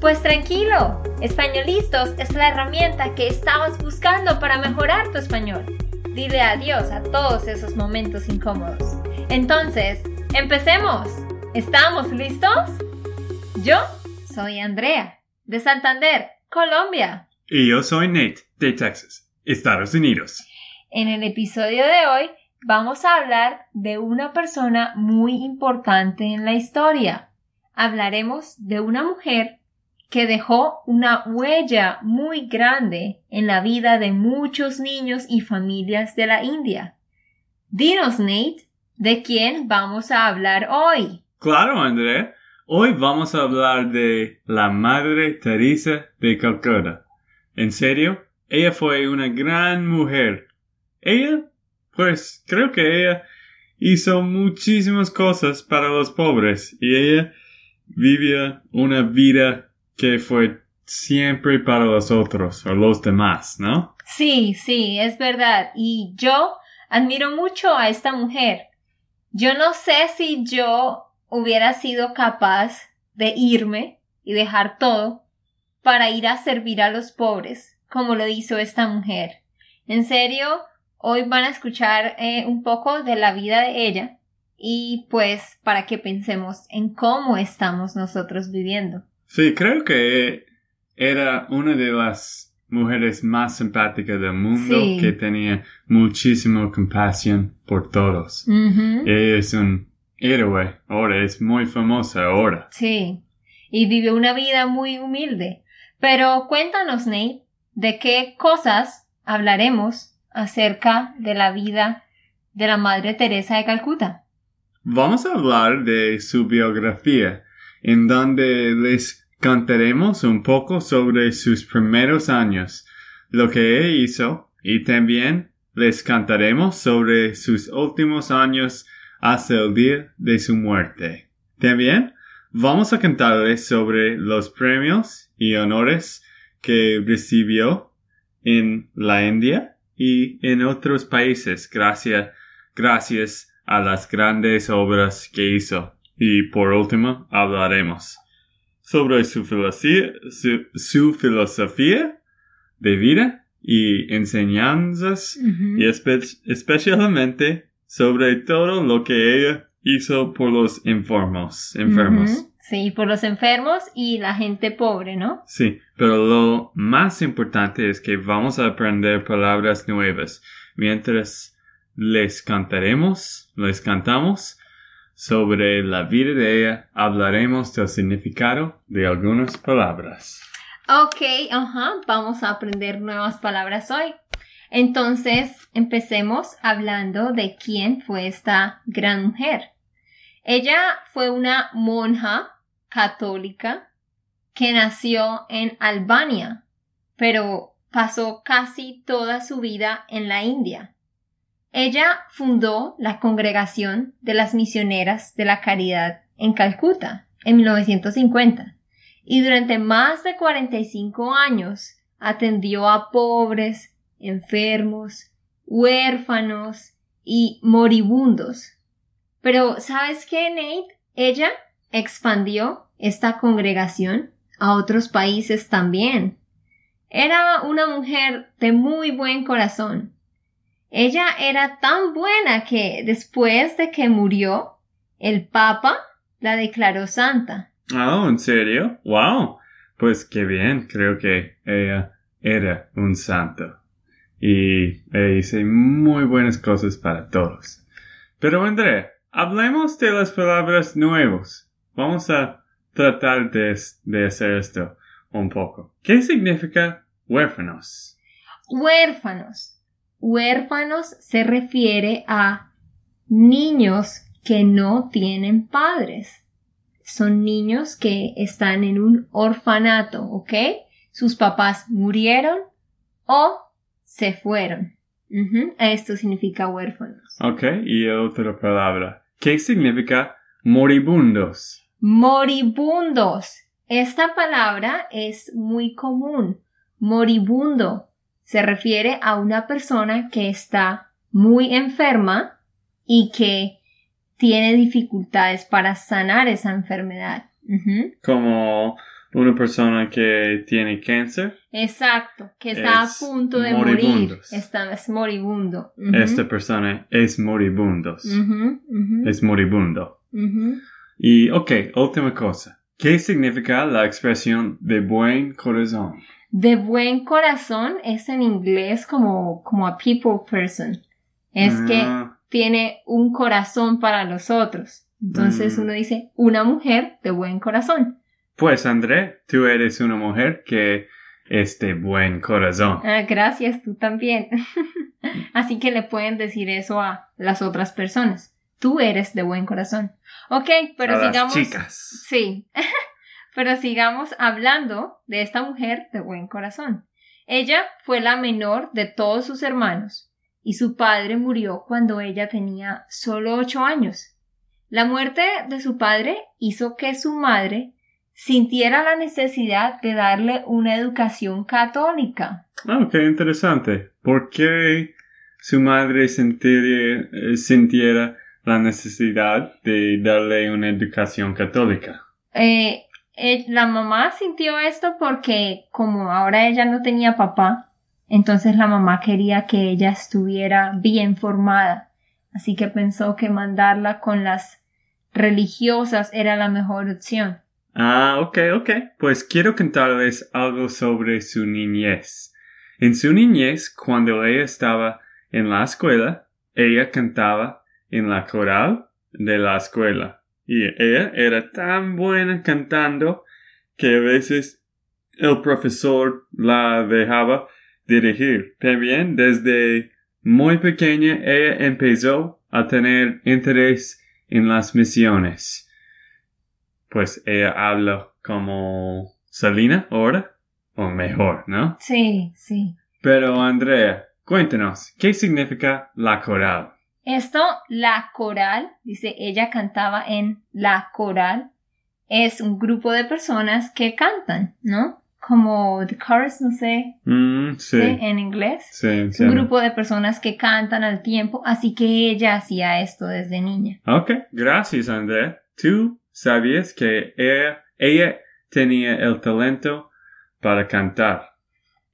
Pues tranquilo, Españolistos es la herramienta que estabas buscando para mejorar tu español. Dile adiós a todos esos momentos incómodos. Entonces, empecemos. ¿Estamos listos? Yo soy Andrea, de Santander, Colombia. Y yo soy Nate, de Texas, Estados Unidos. En el episodio de hoy vamos a hablar de una persona muy importante en la historia. Hablaremos de una mujer que dejó una huella muy grande en la vida de muchos niños y familias de la India. Dinos, Nate, ¿de quién vamos a hablar hoy? Claro, André. Hoy vamos a hablar de la Madre Teresa de Calcuta. En serio, ella fue una gran mujer. Ella, pues creo que ella hizo muchísimas cosas para los pobres y ella vivía una vida que fue siempre para los otros o los demás, ¿no? Sí, sí, es verdad. Y yo admiro mucho a esta mujer. Yo no sé si yo hubiera sido capaz de irme y dejar todo para ir a servir a los pobres, como lo hizo esta mujer. En serio, hoy van a escuchar eh, un poco de la vida de ella y pues para que pensemos en cómo estamos nosotros viviendo. Sí, creo que era una de las mujeres más simpáticas del mundo que tenía muchísima compasión por todos. es un héroe ahora, es muy famosa ahora. Sí, y vivió una vida muy humilde. Pero cuéntanos, Nate, de qué cosas hablaremos acerca de la vida de la Madre Teresa de Calcuta. Vamos a hablar de su biografía en donde les contaremos un poco sobre sus primeros años, lo que hizo, y también les cantaremos sobre sus últimos años hasta el día de su muerte. También vamos a cantarles sobre los premios y honores que recibió en la India y en otros países gracias, gracias a las grandes obras que hizo y por último hablaremos sobre su filosofía, su, filosofía de vida y enseñanzas y especialmente sobre todo lo que ella hizo por los enfermos. enfermos. Sí, por los enfermos y la gente pobre, ¿no? Sí, pero lo más importante es que vamos a aprender palabras nuevas mientras les cantaremos, les cantamos sobre la vida de ella hablaremos del significado de algunas palabras. Ok, ajá, vamos a aprender nuevas palabras hoy. Entonces, empecemos hablando de quién fue esta gran mujer. Ella fue una monja católica que nació en Albania, pero pasó casi toda su vida en la India. Ella fundó la Congregación de las Misioneras de la Caridad en Calcuta en 1950 y durante más de 45 años atendió a pobres, enfermos, huérfanos y moribundos. Pero ¿sabes qué, Nate? Ella expandió esta congregación a otros países también. Era una mujer de muy buen corazón ella era tan buena que después de que murió, el Papa la declaró santa. Oh, ¿en serio? ¡Wow! Pues qué bien, creo que ella era un santo. Y hice muy buenas cosas para todos. Pero André, hablemos de las palabras nuevas. Vamos a tratar de, de hacer esto un poco. ¿Qué significa huérfanos? Huérfanos Huérfanos se refiere a niños que no tienen padres. Son niños que están en un orfanato, ¿ok? Sus papás murieron o se fueron. Esto significa huérfanos. Ok, y otra palabra. ¿Qué significa moribundos? Moribundos. Esta palabra es muy común. Moribundo se refiere a una persona que está muy enferma y que tiene dificultades para sanar esa enfermedad. Como una persona que tiene cáncer. Exacto, que está Es a punto de morir. Está, es moribundo. Esta persona es moribundos. Es moribundo. Y, ok, última cosa. ¿Qué significa la expresión de buen corazón? De buen corazón es en inglés como, como a people person. Es que Ah, tiene un corazón para los otros. Entonces Mm. uno dice una mujer de buen corazón. Pues, André, tú eres una mujer que es de buen corazón. Ah, gracias, tú también. Así que le pueden decir eso a las otras personas. Tú eres de buen corazón. Ok, pero A las sigamos. chicas. Sí. pero sigamos hablando de esta mujer de buen corazón. Ella fue la menor de todos sus hermanos y su padre murió cuando ella tenía solo ocho años. La muerte de su padre hizo que su madre sintiera la necesidad de darle una educación católica. Ah, qué interesante. ¿Por qué su madre eh, sintiera la necesidad de darle una educación católica? Eh, la mamá sintió esto porque como ahora ella no tenía papá, entonces la mamá quería que ella estuviera bien formada. Así que pensó que mandarla con las religiosas era la mejor opción. Ah, ok, ok. Pues quiero contarles algo sobre su niñez. En su niñez, cuando ella estaba en la escuela, ella cantaba en la coral de la escuela. Y ella era tan buena cantando que a veces el profesor la dejaba dirigir. También desde muy pequeña ella empezó a tener interés en las misiones. Pues ella habla como Salina ahora, o mejor, ¿no? Sí, sí. Pero Andrea, cuéntanos, ¿qué significa la coral? Esto, la coral, dice, ella cantaba en la coral, es un grupo de personas que cantan, ¿no? Como the chorus, no sé, Mm, sí, ¿sí? en inglés. sí, Es sí. un grupo de personas que cantan al tiempo, así que ella hacía esto desde niña. Ok, gracias Andrea. ¿Tú sabías que ella, ella tenía el talento para cantar?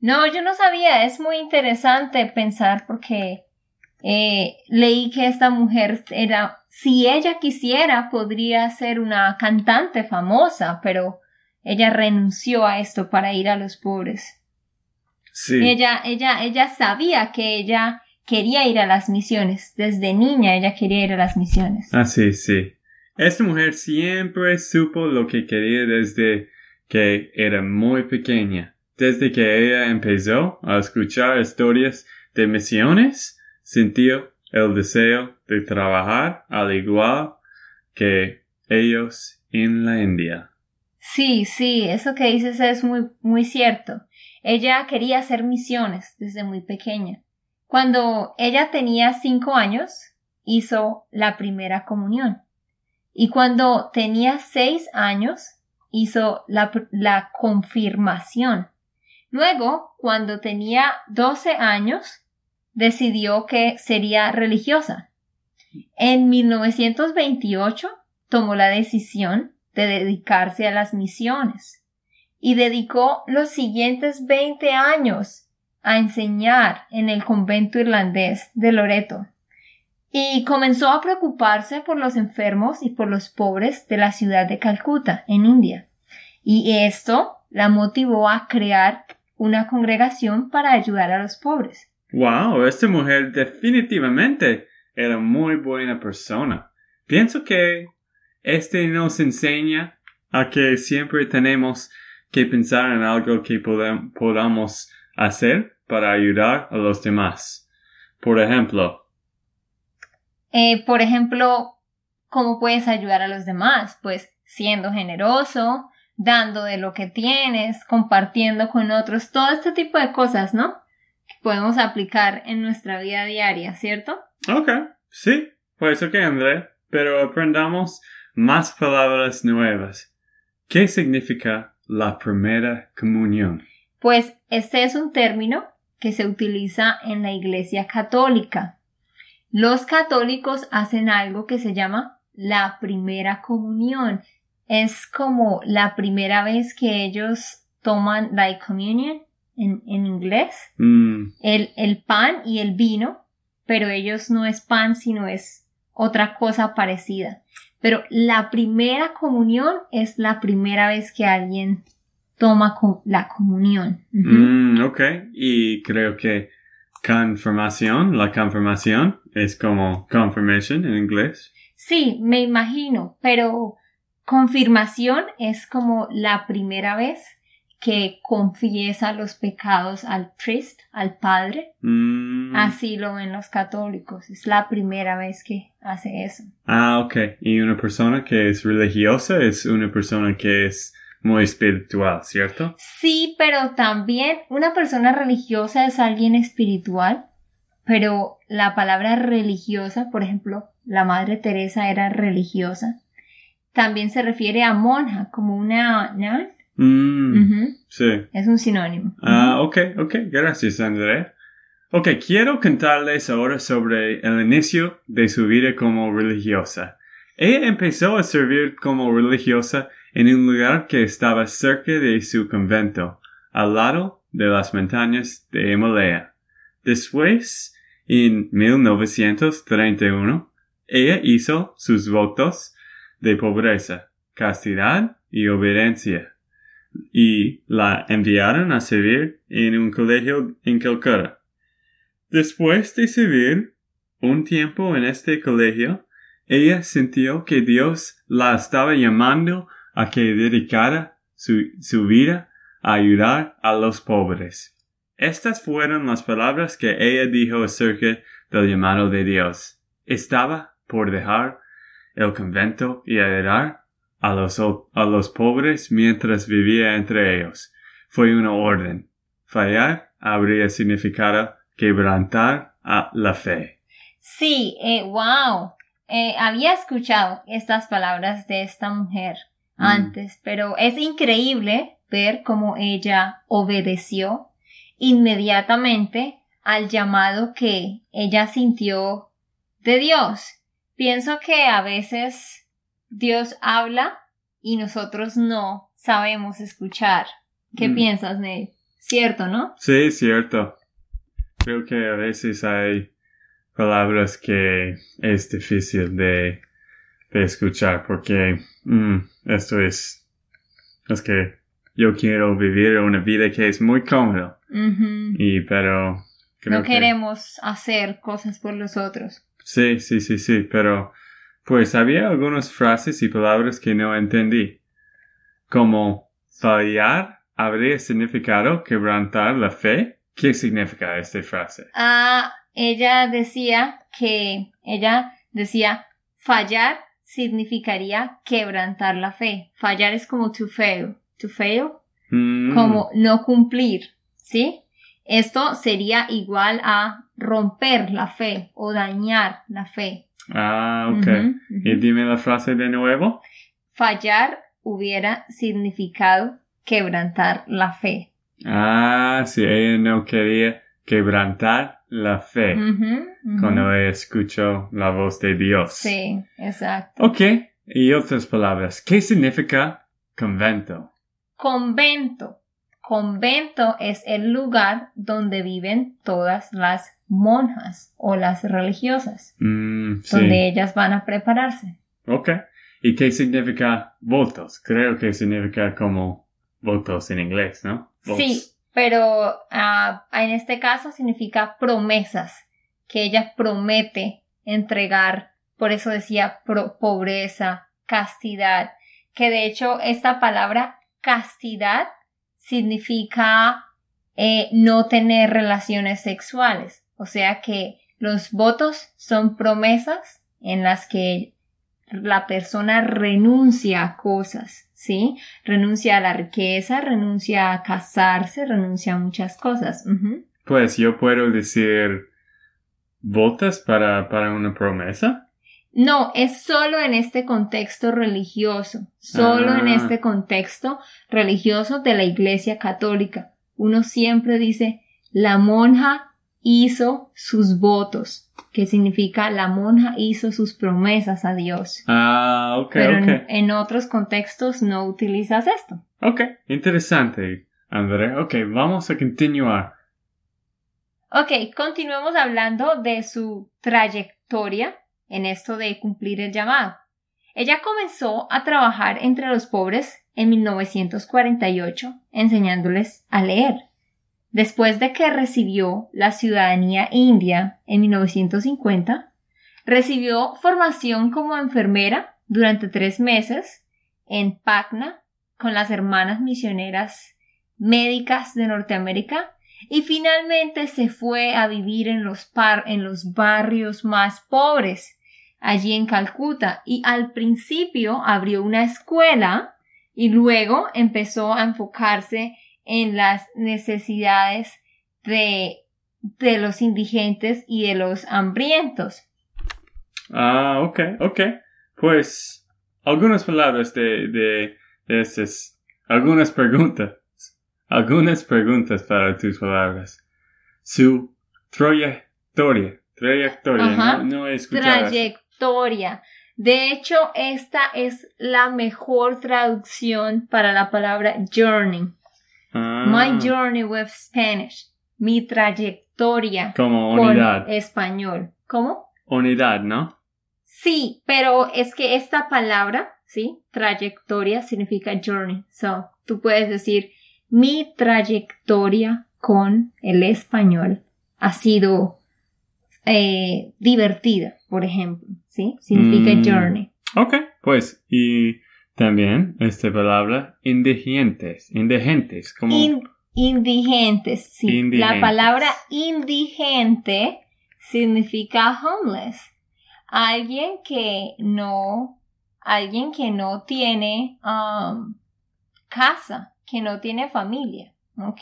No, yo no sabía, es muy interesante pensar porque eh, leí que esta mujer era, si ella quisiera, podría ser una cantante famosa, pero ella renunció a esto para ir a los pobres. Sí. Ella, ella, ella sabía que ella quería ir a las misiones. Desde niña ella quería ir a las misiones. Ah, sí, sí. Esta mujer siempre supo lo que quería desde que era muy pequeña. Desde que ella empezó a escuchar historias de misiones, sintió el deseo de trabajar al igual que ellos en la India. Sí, sí, eso que dices es muy, muy cierto. Ella quería hacer misiones desde muy pequeña. Cuando ella tenía cinco años, hizo la primera comunión. Y cuando tenía seis años, hizo la, la confirmación. Luego, cuando tenía doce años, decidió que sería religiosa. En 1928 tomó la decisión de dedicarse a las misiones y dedicó los siguientes 20 años a enseñar en el convento irlandés de Loreto y comenzó a preocuparse por los enfermos y por los pobres de la ciudad de Calcuta, en India. Y esto la motivó a crear una congregación para ayudar a los pobres. Wow, esta mujer definitivamente era muy buena persona. Pienso que este nos enseña a que siempre tenemos que pensar en algo que podamos hacer para ayudar a los demás. Por ejemplo, Eh, por ejemplo, ¿cómo puedes ayudar a los demás? Pues siendo generoso, dando de lo que tienes, compartiendo con otros, todo este tipo de cosas, ¿no? Podemos aplicar en nuestra vida diaria, ¿cierto? Ok, sí, pues ok, André, pero aprendamos más palabras nuevas. ¿Qué significa la primera comunión? Pues este es un término que se utiliza en la Iglesia Católica. Los católicos hacen algo que se llama la primera comunión. Es como la primera vez que ellos toman la communion en, en inglés, Mm, el, el pan y el vino, pero ellos no es pan, sino es otra cosa parecida. Pero la primera comunión es la primera vez que alguien toma la comunión. Mm, ok, y creo que confirmación, la confirmación es como confirmation en inglés. Sí, me imagino, pero confirmación es como la primera vez que confiesa los pecados al priest, al padre. Mm, Así lo ven los católicos. Es la primera vez que hace eso. Ah, ok. Y una persona que es religiosa es una persona que es muy espiritual, ¿cierto? Sí, pero también una persona religiosa es alguien espiritual, pero la palabra religiosa, por ejemplo, la Madre Teresa era religiosa, también se refiere a monja, como una... ¿no? Mm, Ujú, Sí. Es un sinónimo. Ah, ok, ok. Gracias, André. Ok, quiero contarles ahora sobre el inicio de su vida como religiosa. Ella empezó a servir como religiosa en un lugar que estaba cerca de su convento, al lado de las montañas de Himalaya. Después, en 1931, ella hizo sus votos de pobreza, castidad y obediencia, y la enviaron a servir en un colegio en Calcutta. Después de servir un tiempo en este colegio, ella sintió que Dios la estaba llamando a que dedicara su, su vida a ayudar a los pobres. Estas fueron las palabras que ella dijo acerca del llamado de Dios. Estaba por dejar el convento y ayudar a los, a los pobres mientras vivía entre ellos. Fue una orden. Fallar habría significado quebrantar a la fe. Sí, eh, wow. Eh, había escuchado estas palabras de esta mujer Mm. antes, pero es increíble ver cómo ella obedeció inmediatamente al llamado que ella sintió de Dios. Pienso que a veces Dios habla y nosotros no sabemos escuchar. ¿Qué Mm. piensas, Ney? Cierto, ¿no? Sí, cierto. Creo que a veces hay palabras que es difícil de, de escuchar porque mm, esto es, es que yo quiero vivir una vida que es muy cómoda y pero creo No que- queremos hacer cosas por los otros. Sí, sí, sí, sí, pero pues había algunas frases y palabras que no entendí. Como fallar habría significado quebrantar la fe. ¿Qué significa esta frase? Ah, ella decía que ella decía fallar significaría quebrantar la fe. Fallar es como to fail, to fail, Mm, como no cumplir, ¿sí? Esto sería igual a romper la fe o dañar la fe. Ah, ok. Y dime la frase de nuevo. Fallar hubiera significado quebrantar la fe. Ah, sí, ella no quería quebrantar la fe cuando ella escuchó la voz de Dios. Sí, exacto. Ok. Y otras palabras. ¿Qué significa convento? Convento. Convento es el lugar donde viven todas las monjas o las religiosas, Mm, sí. donde ellas van a prepararse. Ok. ¿Y qué significa votos? Creo que significa como votos en inglés, ¿no? Votes. Sí, pero ah, en este caso significa promesas, que ella promete entregar, por eso decía pro- pobreza, castidad, que de hecho esta palabra castidad significa eh, no tener relaciones sexuales, o sea que los votos son promesas en las que la persona renuncia a cosas, ¿sí? Renuncia a la riqueza, renuncia a casarse, renuncia a muchas cosas. Pues yo puedo decir votas para, para una promesa. No, es solo en este contexto religioso, solo en Ah. este contexto religioso de la Iglesia Católica. Uno siempre dice, la monja hizo sus votos, que significa la monja hizo sus promesas a Dios. Ah, ok, Pero en- ok. en, otros contextos no utilizas esto. Ok, interesante, André. Ok, vamos a continuar. Ok, continuemos hablando de su trayectoria en esto de cumplir el llamado. Ella comenzó a trabajar entre los pobres en 1948, enseñándoles a leer. Después de que recibió la ciudadanía india en 1950, recibió formación como enfermera durante tres meses en Patna con las hermanas misioneras médicas de Norteamérica y finalmente se fue a vivir en los, par en los barrios más pobres, allí en Calcuta, y al principio abrió una escuela y luego empezó a enfocarse en las necesidades de, de los indigentes y de los hambrientos. Ah, ok, ok. Pues algunas palabras de, de, de estas, algunas preguntas, algunas preguntas para tus palabras. Su trayectoria, trayectoria, Ajá. no, no he escuchado. Trayectoria. De hecho, esta es la mejor traducción para la palabra journey. Ah, My journey with Spanish. Mi trayectoria Como con unidad, español. ¿Cómo? unidad, ¿no? Sí, pero es que esta palabra, ¿sí? Trayectoria significa journey. So, tú puedes decir, mi trayectoria con el español ha sido eh, divertida, por ejemplo, ¿sí? Significa Mm. journey. Ok, pues, y también esta palabra, indigentes, indigentes, como... In- indigentes, sí. Indigentes. La palabra indigente significa homeless. Alguien que no, alguien que no tiene um, casa, que no tiene familia, ¿ok?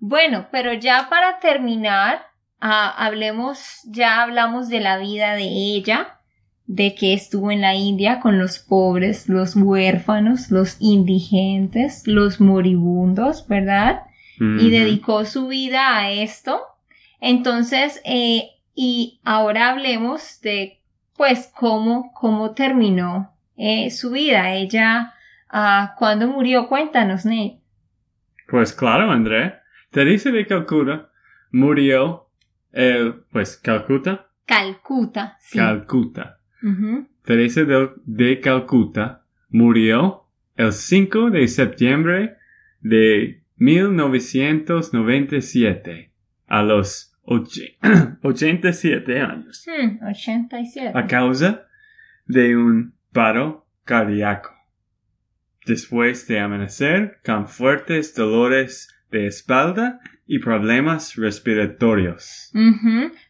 Bueno, pero ya para terminar, ah, hablemos, ya hablamos de la vida de ella, de que estuvo en la India con los pobres, los huérfanos, los indigentes, los moribundos, ¿verdad? y dedicó su vida a esto. Entonces, eh, y ahora hablemos de, pues, cómo, cómo terminó eh, su vida. Ella, ah, ¿cuándo murió? Cuéntanos, Nate. Pues claro, André. Teresa de Calcuta murió, eh, pues, Calcuta, Calcuta, sí. Calcuta. Teresa de, de Calcuta murió el 5 de septiembre de 1997 a los oche- 87 años Hmm, 87. a causa de un paro cardíaco. Después de amanecer con fuertes dolores de espalda y problemas respiratorios.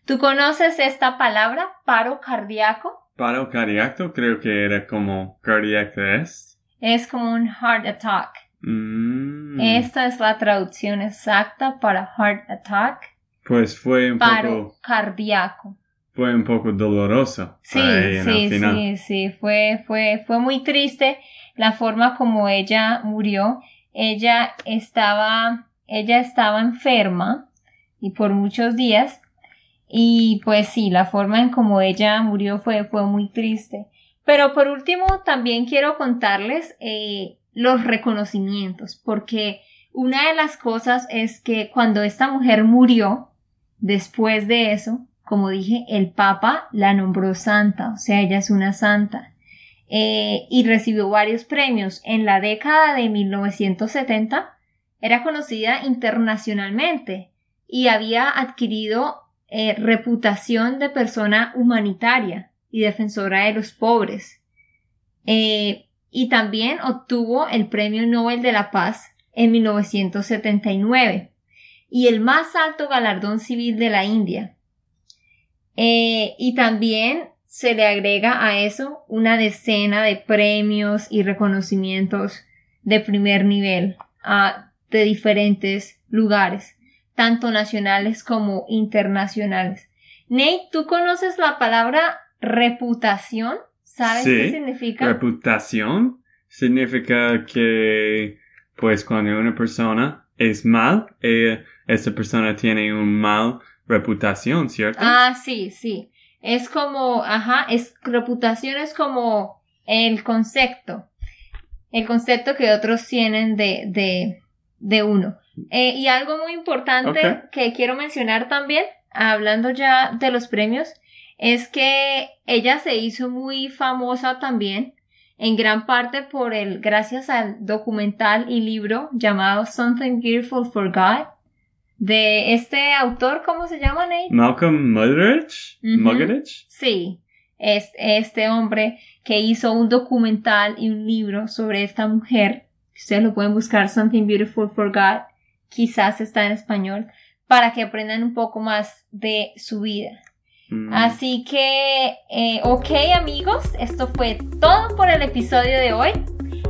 ¿Tú conoces esta palabra, paro cardíaco? Paro cardíaco creo que era como cardiac arrest. Es como un heart attack. Mm, Esta es la traducción exacta para heart attack. Pues fue un Paro poco, cardíaco. fue un poco doloroso. Sí, para ella sí, final. sí, sí, fue, fue, fue muy triste la forma como ella murió. Ella estaba, ella estaba enferma y por muchos días y pues sí, la forma en como ella murió fue, fue muy triste. Pero por último, también quiero contarles eh, los reconocimientos, porque una de las cosas es que cuando esta mujer murió, después de eso, como dije, el Papa la nombró santa, o sea, ella es una santa, eh, y recibió varios premios. En la década de 1970 era conocida internacionalmente y había adquirido eh, reputación de persona humanitaria y defensora de los pobres. Eh, y también obtuvo el Premio Nobel de la Paz en 1979 y el más alto galardón civil de la India. Eh, y también se le agrega a eso una decena de premios y reconocimientos de primer nivel ah, de diferentes lugares. Tanto nacionales como internacionales. Nate, ¿tú conoces la palabra reputación? ¿Sabes qué significa? Reputación significa que, pues, cuando una persona es mal, eh, esa persona tiene un mal reputación, ¿cierto? Ah, sí, sí. Es como, ajá, es, reputación es como el concepto, el concepto que otros tienen de, de, de uno. Eh, y algo muy importante que quiero mencionar también, hablando ya de los premios, es que ella se hizo muy famosa también, en gran parte por el, gracias al documental y libro llamado Something Beautiful for God, de este autor, ¿cómo se llama, Nate? Malcolm Muggeridge. Sí, es este hombre que hizo un documental y un libro sobre esta mujer. Ustedes lo pueden buscar, Something Beautiful for God. Quizás está en español, para que aprendan un poco más de su vida. Mm. Así que, eh, ok amigos, esto fue todo por el episodio de hoy.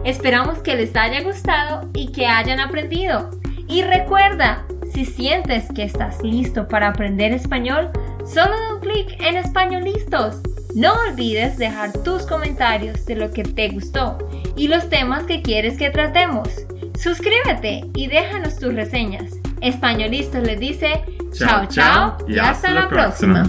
Esperamos que les haya gustado y que hayan aprendido. Y recuerda, si sientes que estás listo para aprender español, solo da un clic en Español Listos. No olvides dejar tus comentarios de lo que te gustó y los temas que quieres que tratemos. Suscríbete y déjanos tus reseñas. Españolistas les dice chao chao y hasta, la próxima.